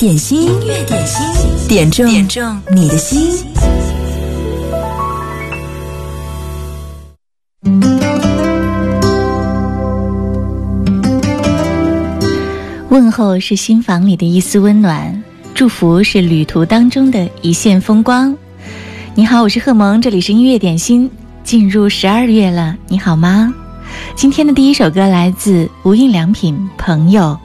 点心，音乐点心，点中点中你的心。问候是心房里的一丝温暖，祝福是旅途当中的一线风光。你好，我是贺萌，这里是音乐点心。进入十二月了，你好吗？今天的第一首歌来自无印良品，《朋友》。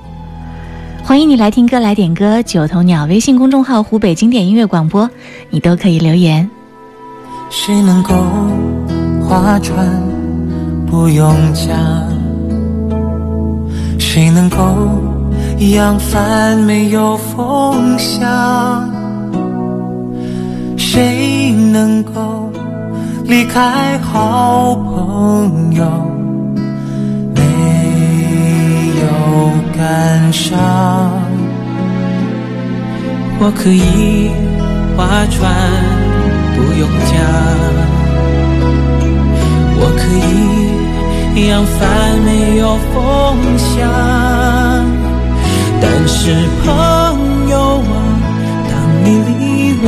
欢迎你来听歌来点歌，九头鸟微信公众号湖北经典音乐广播，你都可以留言。谁能够划船不用桨？谁能够扬帆没有风向？谁能够离开好朋友？感伤，我可以划船不用桨，我可以扬帆没有风向，但是朋友啊，当你离我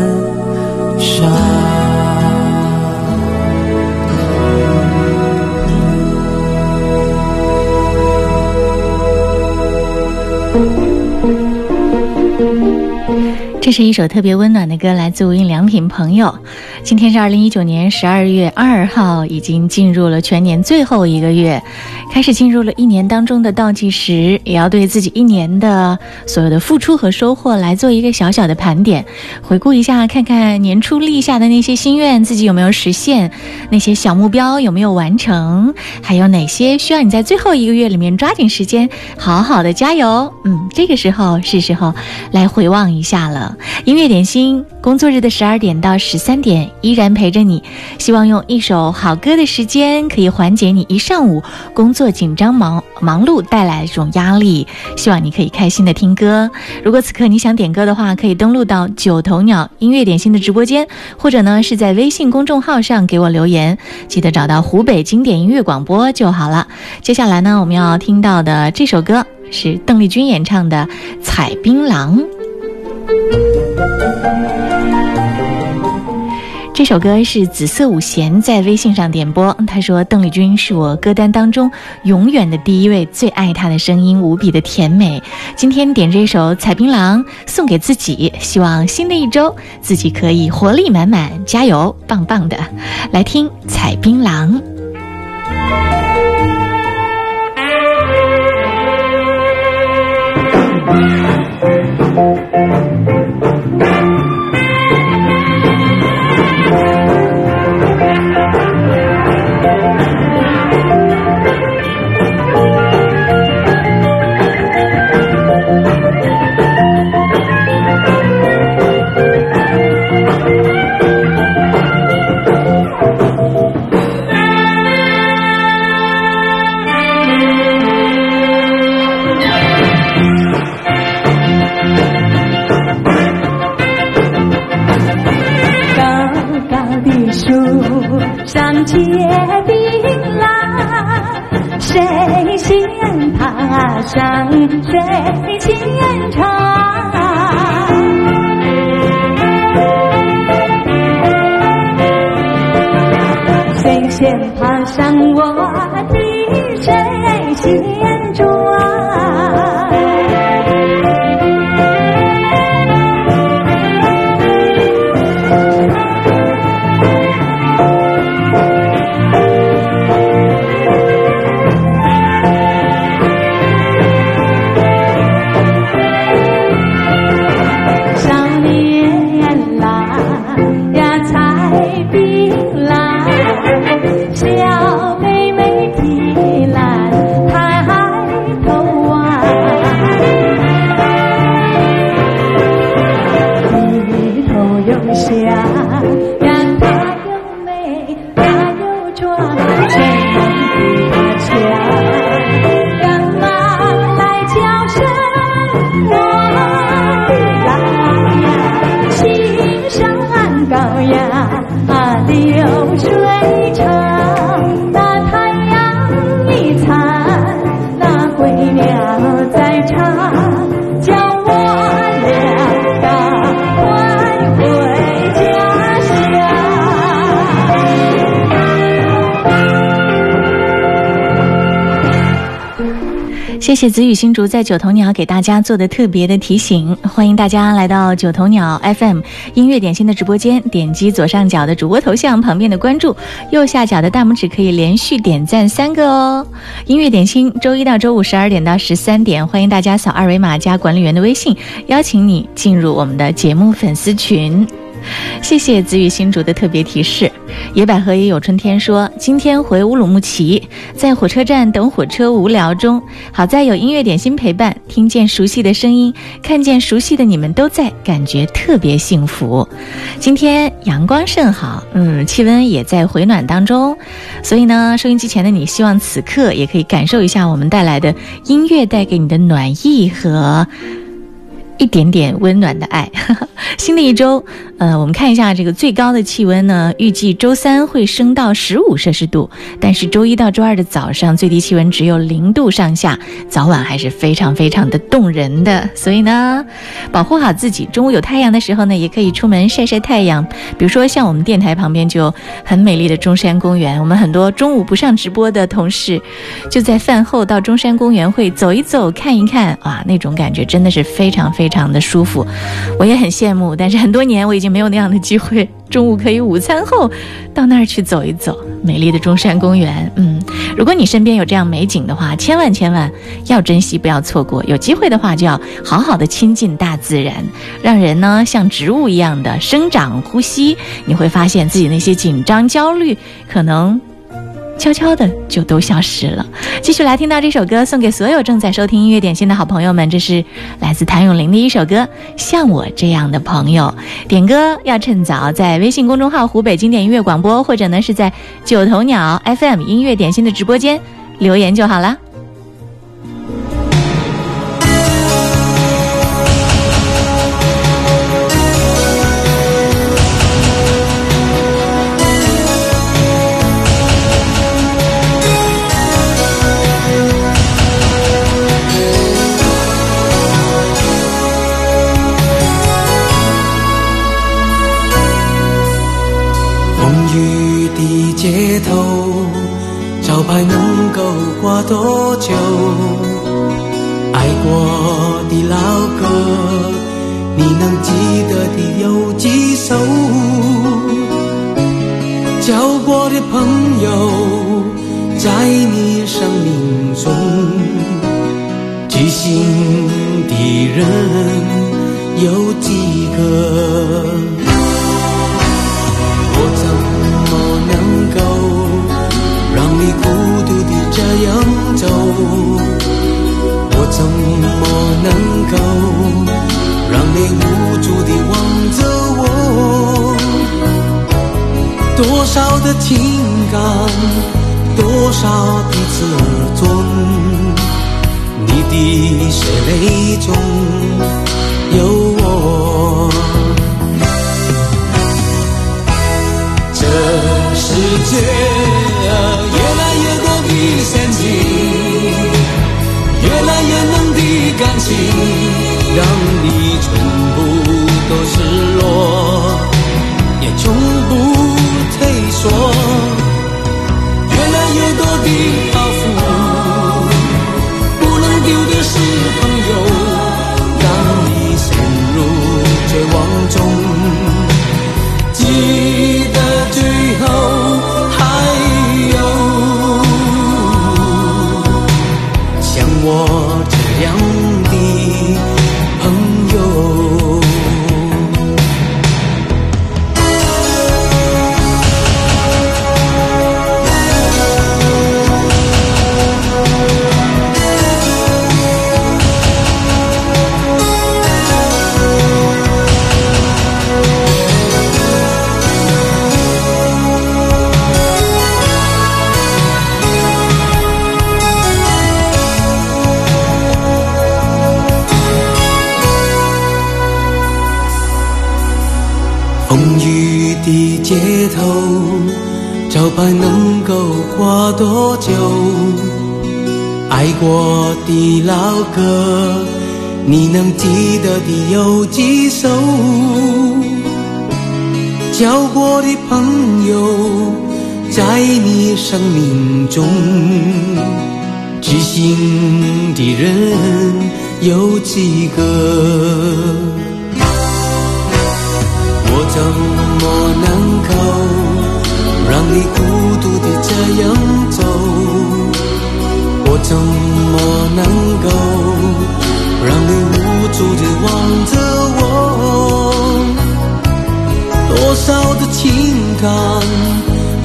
这是一首特别温暖的歌，来自无印良品朋友。今天是二零一九年十二月二号，已经进入了全年最后一个月。开始进入了一年当中的倒计时，也要对自己一年的所有的付出和收获来做一个小小的盘点，回顾一下，看看年初立下的那些心愿自己有没有实现，那些小目标有没有完成，还有哪些需要你在最后一个月里面抓紧时间好好的加油。嗯，这个时候是时候来回望一下了。音乐点心，工作日的十二点到十三点依然陪着你，希望用一首好歌的时间可以缓解你一上午工作。紧张忙忙碌带来的这种压力，希望你可以开心的听歌。如果此刻你想点歌的话，可以登录到九头鸟音乐点心的直播间，或者呢是在微信公众号上给我留言。记得找到湖北经典音乐广播就好了。接下来呢，我们要听到的这首歌是邓丽君演唱的《采槟榔》。这首歌是紫色五弦在微信上点播，他说：“邓丽君是我歌单当中永远的第一位，最爱她的声音无比的甜美。今天点这首《采槟榔》送给自己，希望新的一周自己可以活力满满，加油，棒棒的！来听《采槟榔》。”路上结槟榔，谁先爬上谁先尝。谢谢子雨新竹在九头鸟给大家做的特别的提醒，欢迎大家来到九头鸟 FM 音乐点心的直播间，点击左上角的主播头像旁边的关注，右下角的大拇指可以连续点赞三个哦。音乐点心周一到周五十二点到十三点，欢迎大家扫二维码加管理员的微信，邀请你进入我们的节目粉丝群。谢谢子雨新竹的特别提示。野百合也有春天说，今天回乌鲁木齐，在火车站等火车无聊中，好在有音乐点心陪伴，听见熟悉的声音，看见熟悉的你们都在，感觉特别幸福。今天阳光甚好，嗯，气温也在回暖当中，所以呢，收音机前的你，希望此刻也可以感受一下我们带来的音乐带给你的暖意和。一点点温暖的爱。新的一周，呃，我们看一下这个最高的气温呢，预计周三会升到十五摄氏度，但是周一到周二的早上最低气温只有零度上下，早晚还是非常非常的动人的。所以呢，保护好自己，中午有太阳的时候呢，也可以出门晒晒太阳。比如说像我们电台旁边就很美丽的中山公园，我们很多中午不上直播的同事，就在饭后到中山公园会走一走、看一看，哇，那种感觉真的是非常非常。非常的舒服，我也很羡慕，但是很多年我已经没有那样的机会，中午可以午餐后到那儿去走一走，美丽的中山公园。嗯，如果你身边有这样美景的话，千万千万要珍惜，不要错过。有机会的话，就要好好的亲近大自然，让人呢像植物一样的生长、呼吸，你会发现自己那些紧张、焦虑可能。悄悄的就都消失了。继续来听到这首歌，送给所有正在收听音乐点心的好朋友们。这是来自谭咏麟的一首歌，《像我这样的朋友》。点歌要趁早，在微信公众号“湖北经典音乐广播”或者呢是在九头鸟 FM 音乐点心的直播间留言就好了。街头招牌能够挂多久？爱过的老歌，你能记得的有几首？交过的朋友，在你生命中，知心的人有几个？这样走？我怎么能够让你无助的望着我？多少的情感，多少的自尊，你的血泪中有我。这世界啊越来越多的，越来越冷的感情，让你全部都是有几首？交过的朋友，在你生命中，知心的人有几个？我怎么能够让你孤独的这样走？我怎么能够让你无助地望着我？多少的情感，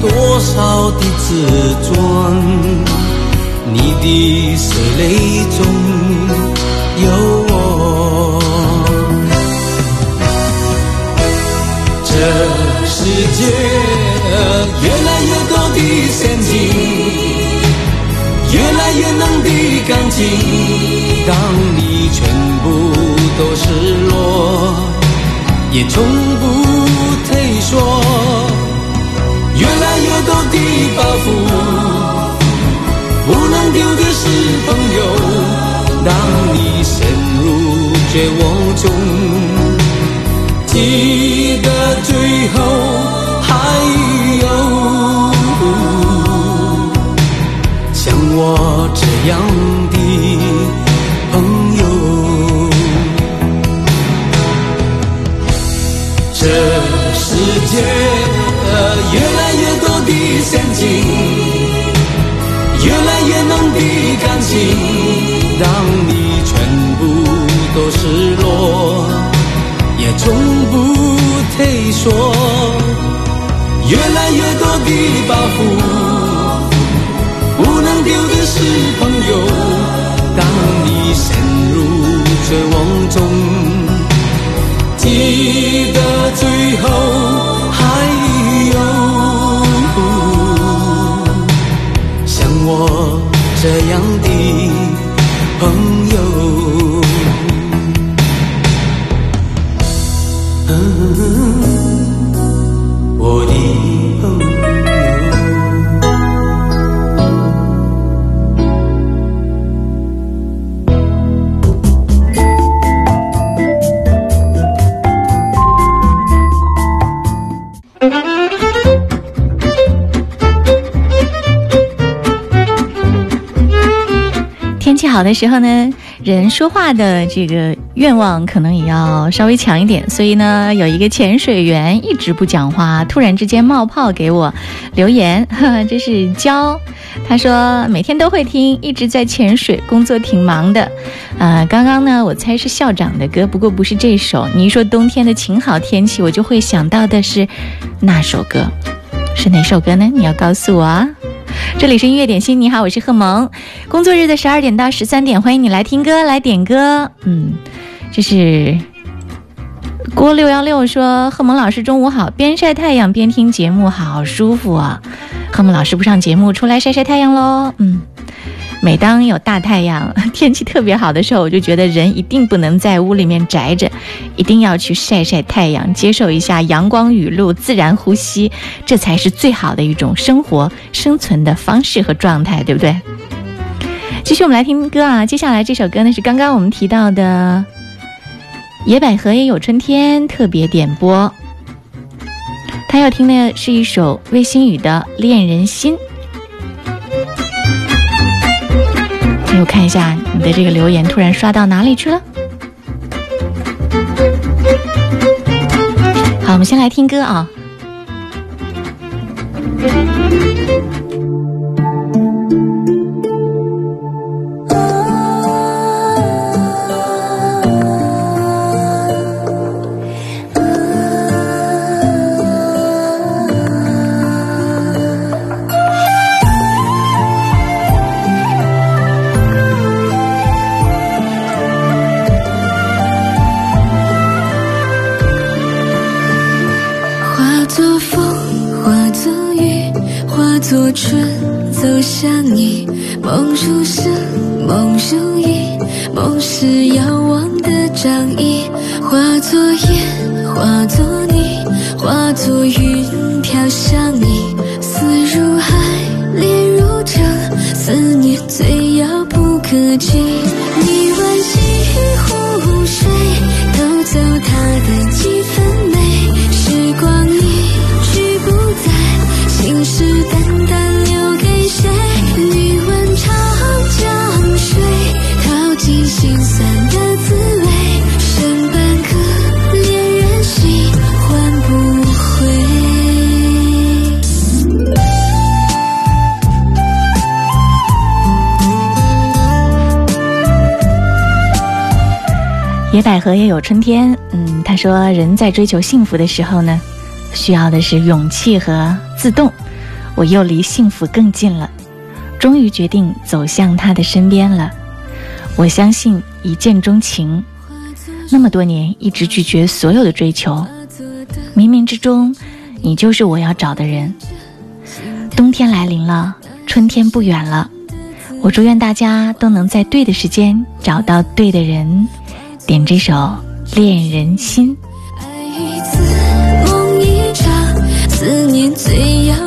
多少的自尊，你的血泪中有我。这世界越来越多的陷阱，越来越浓的感情，当你全部都失落，也从不退缩。越来越多的包袱，不能丢的是朋友，当你陷入绝望中。记得最后我这样的朋友。这世界越来越多的陷阱，越来越浓的感情，让你全部都失落。也从不退缩，越来越多的包袱，留的是朋友。当你陷入绝望中，记得最后还有像我这样好的时候呢，人说话的这个愿望可能也要稍微强一点，所以呢，有一个潜水员一直不讲话，突然之间冒泡给我留言，呵呵这是娇，他说每天都会听，一直在潜水，工作挺忙的。呃，刚刚呢，我猜是校长的歌，不过不是这首。你一说冬天的晴好天气，我就会想到的是那首歌，是哪首歌呢？你要告诉我啊。这里是音乐点心，你好，我是贺萌。工作日的十二点到十三点，欢迎你来听歌，来点歌。嗯，这是郭六幺六说，贺萌老师中午好，边晒太阳边听节目，好舒服啊。贺萌老师不上节目，出来晒晒太阳喽。嗯。每当有大太阳、天气特别好的时候，我就觉得人一定不能在屋里面宅着，一定要去晒晒太阳，接受一下阳光雨露，自然呼吸，这才是最好的一种生活生存的方式和状态，对不对？继续，我们来听歌啊！接下来这首歌呢是刚刚我们提到的《野百合也有春天》特别点播。他要听的是一首魏新雨的《恋人心》。我看一下你的这个留言，突然刷到哪里去了？好，我们先来听歌啊。野百合也有春天。嗯，他说，人在追求幸福的时候呢，需要的是勇气和自动。我又离幸福更近了，终于决定走向他的身边了。我相信一见钟情，那么多年一直拒绝所有的追求，冥冥之中，你就是我要找的人。冬天来临了，春天不远了，我祝愿大家都能在对的时间找到对的人。点这首《恋人心》。爱一次，梦一场，思念最遥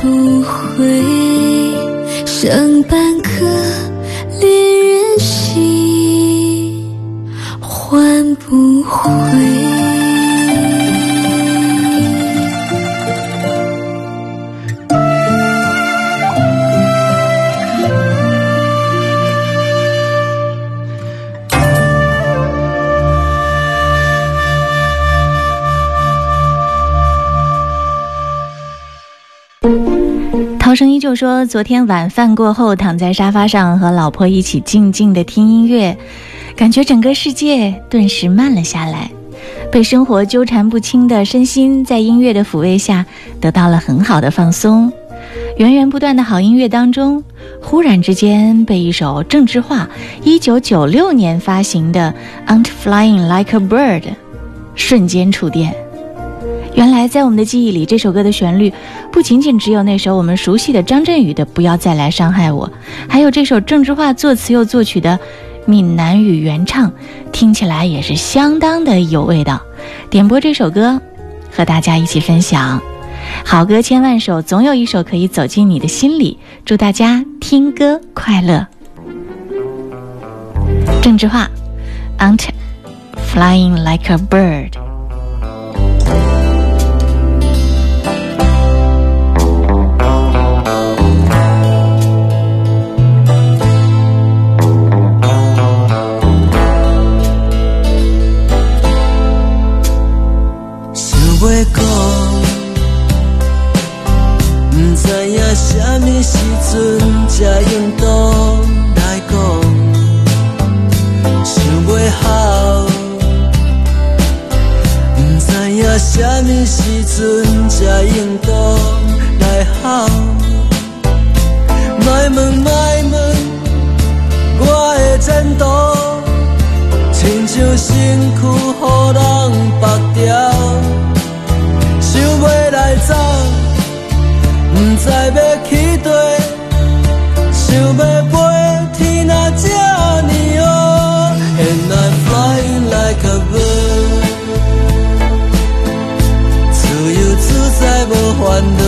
不会相伴。说，昨天晚饭过后，躺在沙发上和老婆一起静静的听音乐，感觉整个世界顿时慢了下来。被生活纠缠不清的身心，在音乐的抚慰下得到了很好的放松。源源不断的好音乐当中，忽然之间被一首郑智化1996年发行的《Aren't Flying Like a Bird》瞬间触电。原来，在我们的记忆里，这首歌的旋律不仅仅只有那首我们熟悉的张震宇的《不要再来伤害我》，还有这首郑智化作词又作曲的闽南语原唱，听起来也是相当的有味道。点播这首歌，和大家一起分享。好歌千万首，总有一首可以走进你的心里。祝大家听歌快乐。郑智化，Aren't flying like a bird。话讲，不知影什么时阵才用当来讲，想袂，不知影什么时阵才用当来好，莫问莫问，我的前途，亲像身躯予人绑。走。不知要去地，想要飞天哪，这呢黑，And I'm flying like a bird，自由自在无烦恼。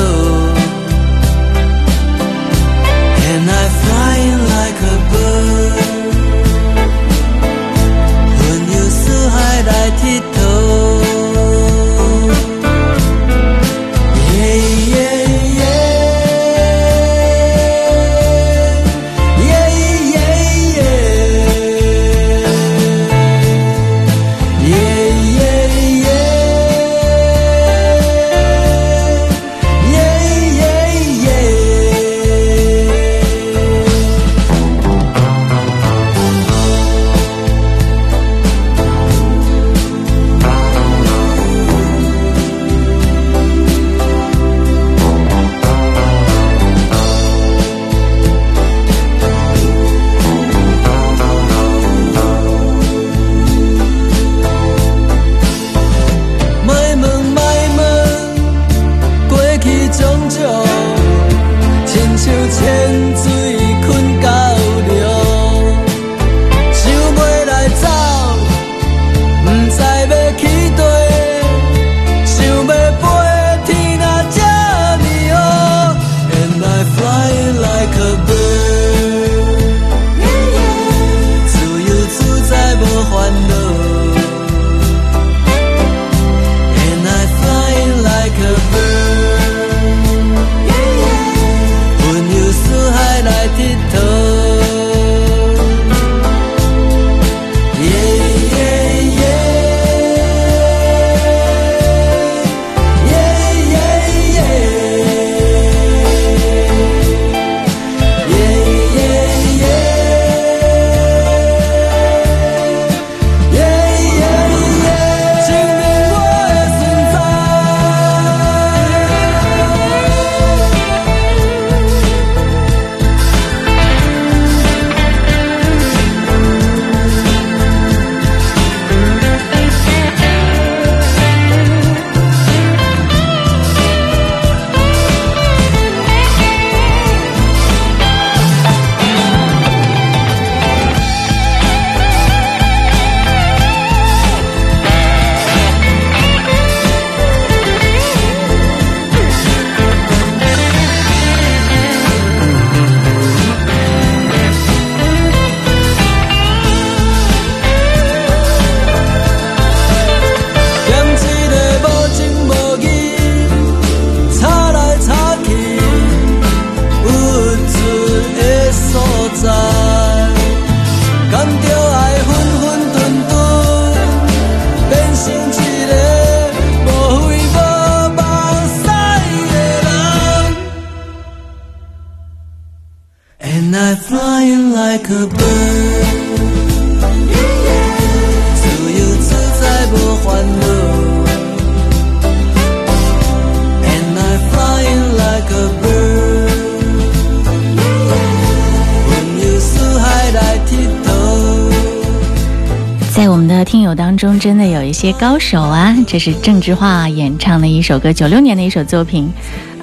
一些高手啊！这是郑智化演唱的一首歌，九六年的一首作品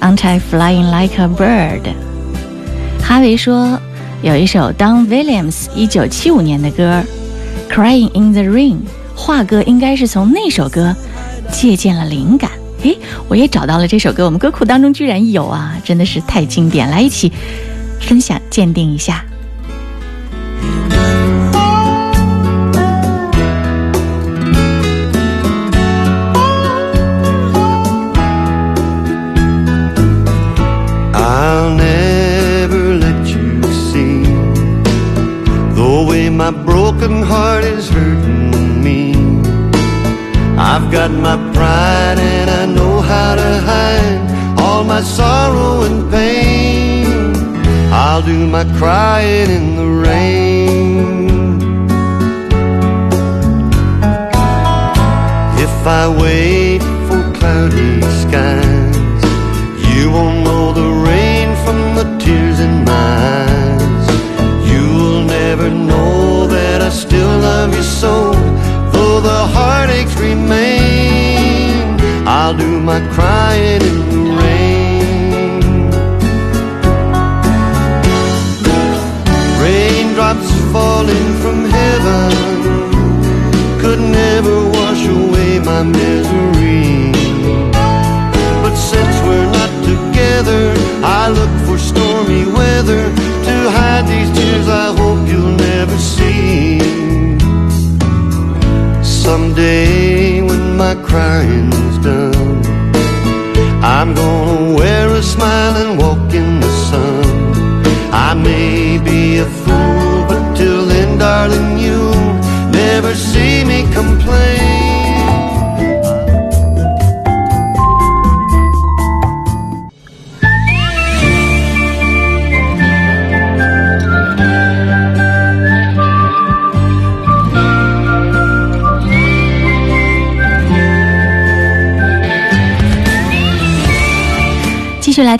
《Aren't I Flying Like a Bird》。哈维说有一首 Don Williams 一九七五年的歌《Crying in the Rain》，华哥应该是从那首歌借鉴了灵感。诶，我也找到了这首歌，我们歌库当中居然有啊，真的是太经典！来一起分享鉴定一下。My broken heart is hurting me. I've got my pride and I know how to hide all my sorrow and pain. I'll do my crying in the rain. If I wait for cloudy skies, you won't know the rain from the tears in my eyes. You'll never know Still love you so, though the heartaches remain. I'll do my crying in the rain. Raindrops falling from heaven could never wash away my misery. But since we're not together, I look for stormy weather to hide these tears I hope you'll never see. Someday when my crying's done, I'm gonna wear a smile and walk in the sun. I may be a fool, but till then, darling, you'll never see me complain.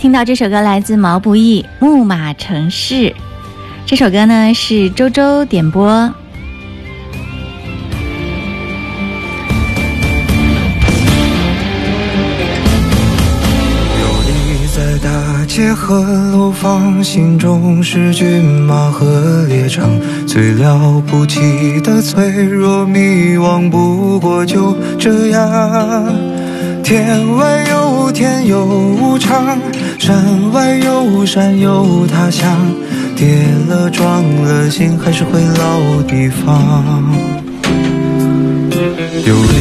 听到这首歌，来自毛不易《木马城市》。这首歌呢是周周点播。游离在大街和楼房，心中是骏马和猎场，最了不起的脆弱迷惘，不过就这样。天外有天有无常，山外有山有他乡，跌了撞了心还是回老地方。游离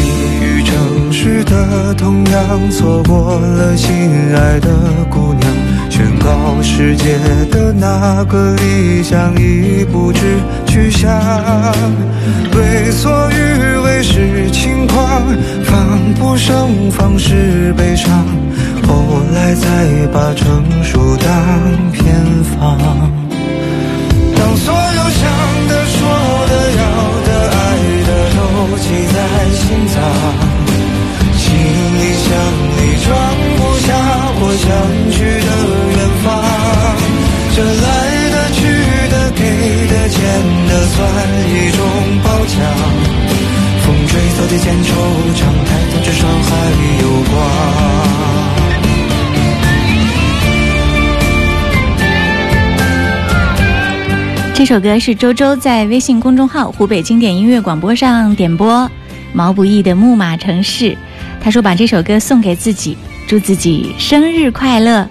于城市的同样，错过了心爱的姑娘，宣告世界的那个理想已不知去向。为所欲为是轻狂，防不胜防是悲伤，后来才把成吹草低见惆怅，抬头至少还有光。这首歌是周周在微信公众号“湖北经典音乐广播”上点播毛不易的《木马城市》，他说把这首歌送给自己，祝自己生日快乐。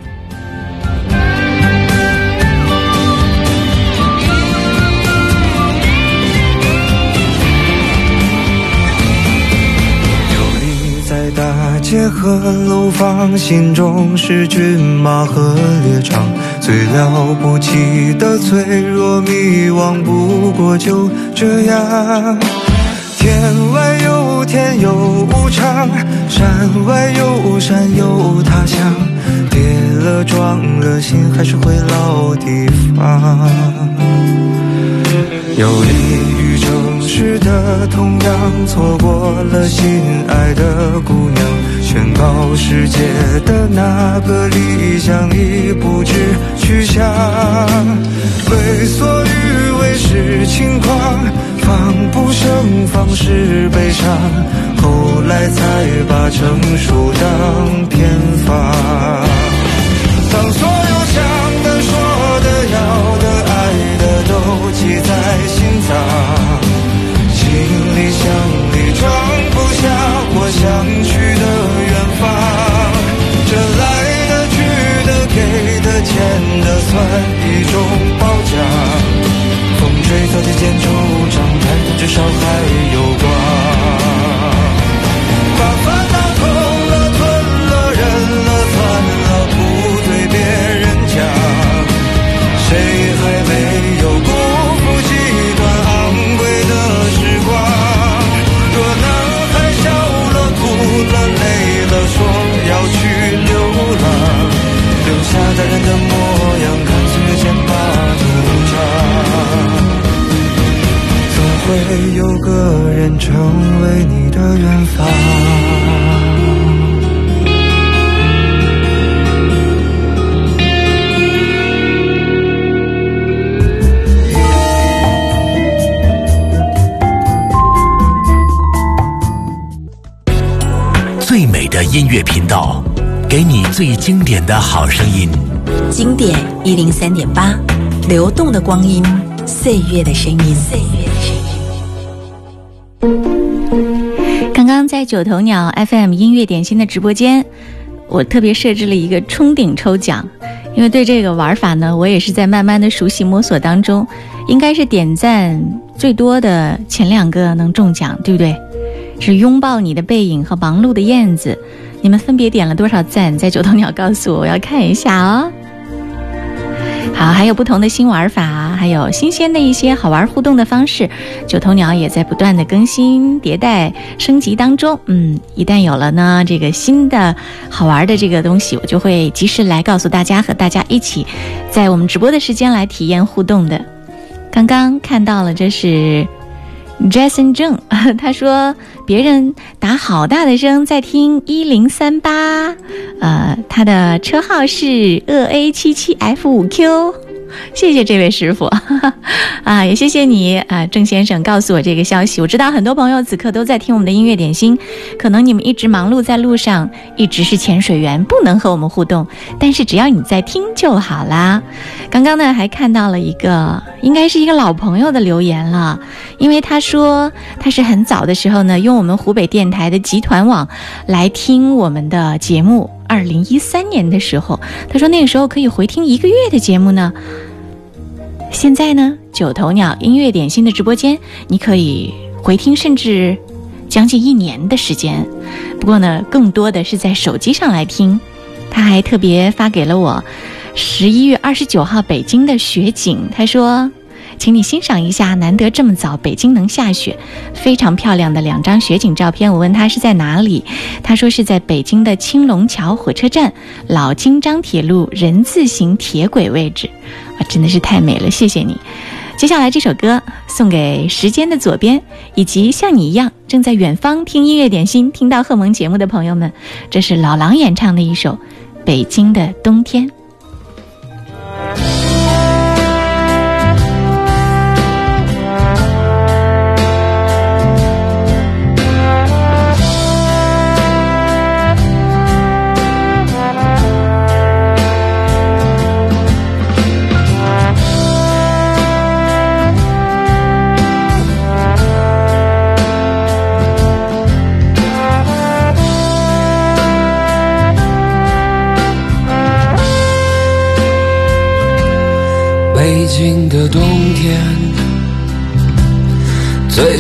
街和楼房，心中是骏马和猎场，最了不起的脆弱迷惘，不过就这样。天外有天有无常，山外有山有他乡，跌了撞了心还是回老地方。游离于城市的同样，错过了心爱的姑娘，宣告世界的那个理想已不知去向。为所欲为是轻狂，防不胜防是悲伤，后来才把成熟当偏方。当所算一种褒奖。风吹草低见惆怅，抬头至少还有光。有个人成为你的远方。最美的音乐频道，给你最经典的好声音。经典一零三点八，流动的光阴，岁月的声音。岁月在九头鸟 FM 音乐点心的直播间，我特别设置了一个冲顶抽奖，因为对这个玩法呢，我也是在慢慢的熟悉摸索当中，应该是点赞最多的前两个能中奖，对不对？是拥抱你的背影和忙碌的燕子，你们分别点了多少赞？在九头鸟告诉我，我要看一下哦。好，还有不同的新玩法，还有新鲜的一些好玩互动的方式，九头鸟也在不断的更新、迭代、升级当中。嗯，一旦有了呢，这个新的好玩的这个东西，我就会及时来告诉大家，和大家一起在我们直播的时间来体验互动的。刚刚看到了，这是。Jason 郑，他说别人打好大的声在听一零三八，呃，他的车号是鄂 A 七七 F 五 Q。谢谢这位师傅，啊，也谢谢你啊，郑先生告诉我这个消息。我知道很多朋友此刻都在听我们的音乐点心，可能你们一直忙碌在路上，一直是潜水员，不能和我们互动。但是只要你在听就好啦。刚刚呢，还看到了一个，应该是一个老朋友的留言了，因为他说他是很早的时候呢，用我们湖北电台的集团网来听我们的节目。二零一三年的时候，他说那个时候可以回听一个月的节目呢。现在呢，九头鸟音乐点心的直播间，你可以回听甚至将近一年的时间。不过呢，更多的是在手机上来听。他还特别发给了我十一月二十九号北京的雪景，他说。请你欣赏一下，难得这么早北京能下雪，非常漂亮的两张雪景照片。我问他是在哪里，他说是在北京的青龙桥火车站老京张铁路人字形铁轨位置，啊，真的是太美了，谢谢你。接下来这首歌送给时间的左边，以及像你一样正在远方听音乐点心、听到贺蒙节目的朋友们，这是老狼演唱的一首《北京的冬天》。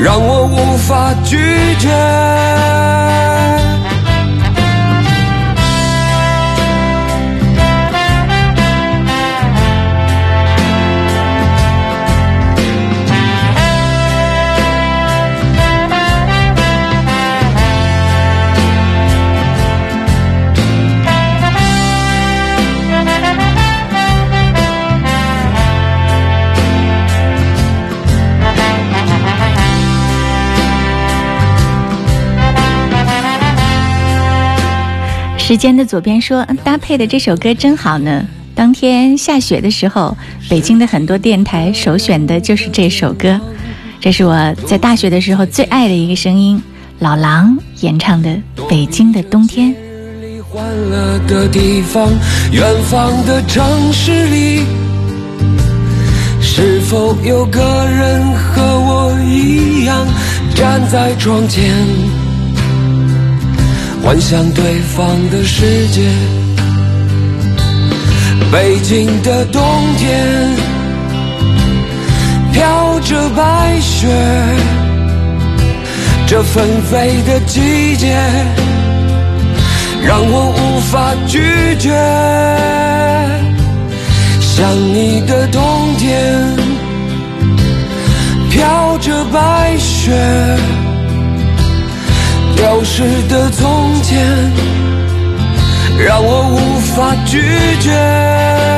让我无法拒绝。时间的左边说，搭配的这首歌真好呢。当天下雪的时候，北京的很多电台首选的就是这首歌。这是我在大学的时候最爱的一个声音，老狼演唱的《北京的冬天》。欢乐的地方，远方的城市里，是否有个人和我一样站在窗前？幻想对方的世界，北京的冬天飘着白雪，这纷飞的季节让我无法拒绝。想你的冬天飘着白雪。消失的从前，让我无法拒绝。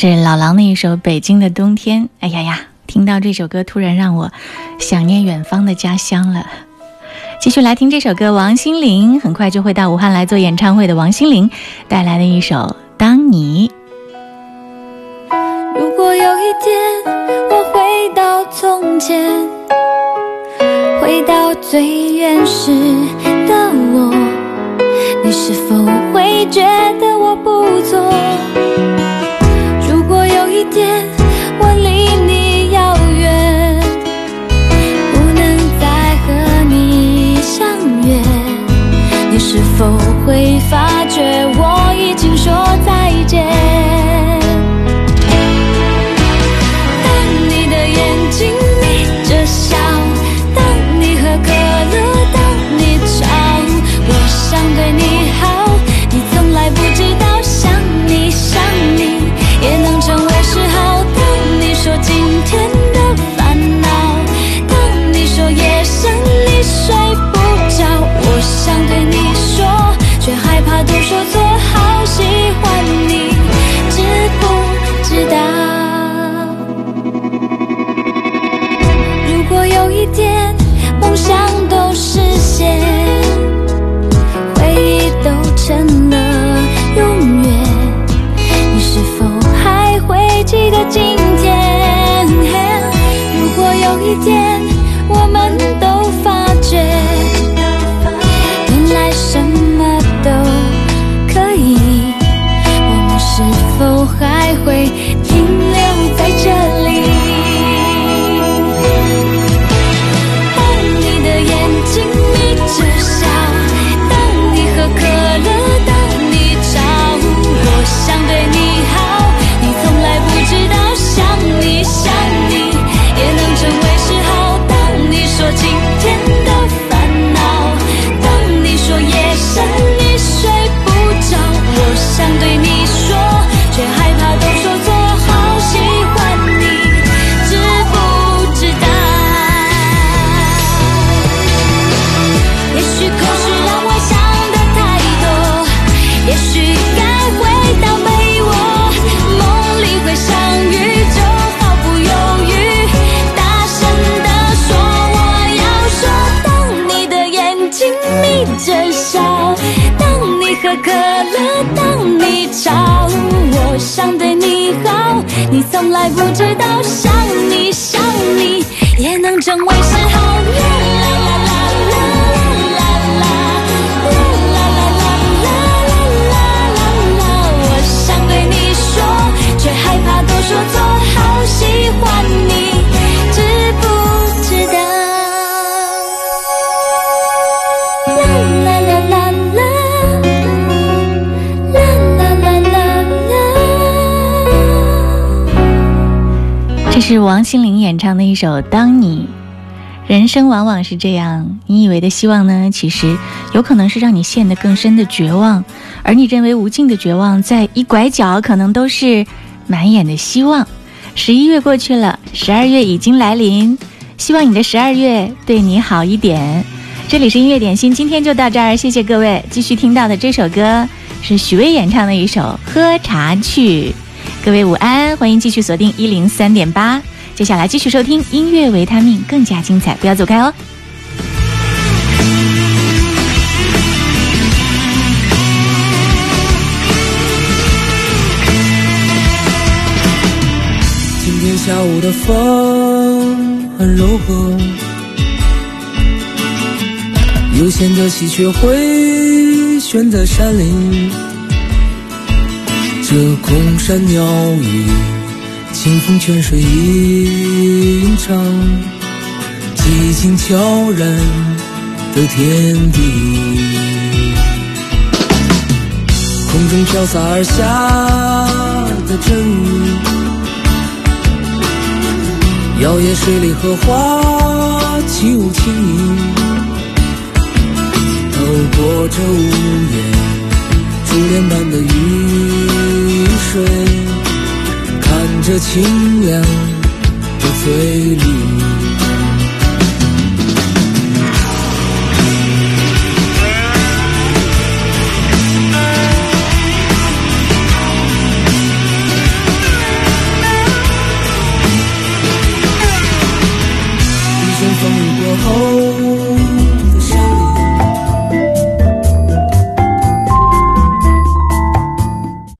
是老狼的一首《北京的冬天》。哎呀呀，听到这首歌，突然让我想念远方的家乡了。继续来听这首歌，王心凌很快就会到武汉来做演唱会的王心凌带来的一首《当你》。如果有一天我回到从前，回到最原始的我，你是否会觉得我不错？点我离你遥远，不能再和你相约，你是否会发觉我着笑，当你喝可乐，当你吵，我想对你好，你从来不知道，想你想你也能成为嗜好。啦啦是王心凌演唱的一首《当你》。人生往往是这样，你以为的希望呢，其实有可能是让你陷得更深的绝望，而你认为无尽的绝望，在一拐角可能都是满眼的希望。十一月过去了，十二月已经来临，希望你的十二月对你好一点。这里是音乐点心，今天就到这儿，谢谢各位。继续听到的这首歌是许巍演唱的一首《喝茶去》，各位午安，欢迎继续锁定一零三点八。接下来继续收听音乐维他命，更加精彩，不要走开哦。今天下午的风很柔和，悠闲的喜鹊会悬在山林，这空山鸟语。清风泉水吟唱，寂静悄然的天地，空中飘洒而下的阵雨，摇曳水里荷花起舞轻盈，透过这屋檐，珠帘般的雨水。看着清凉的翠绿。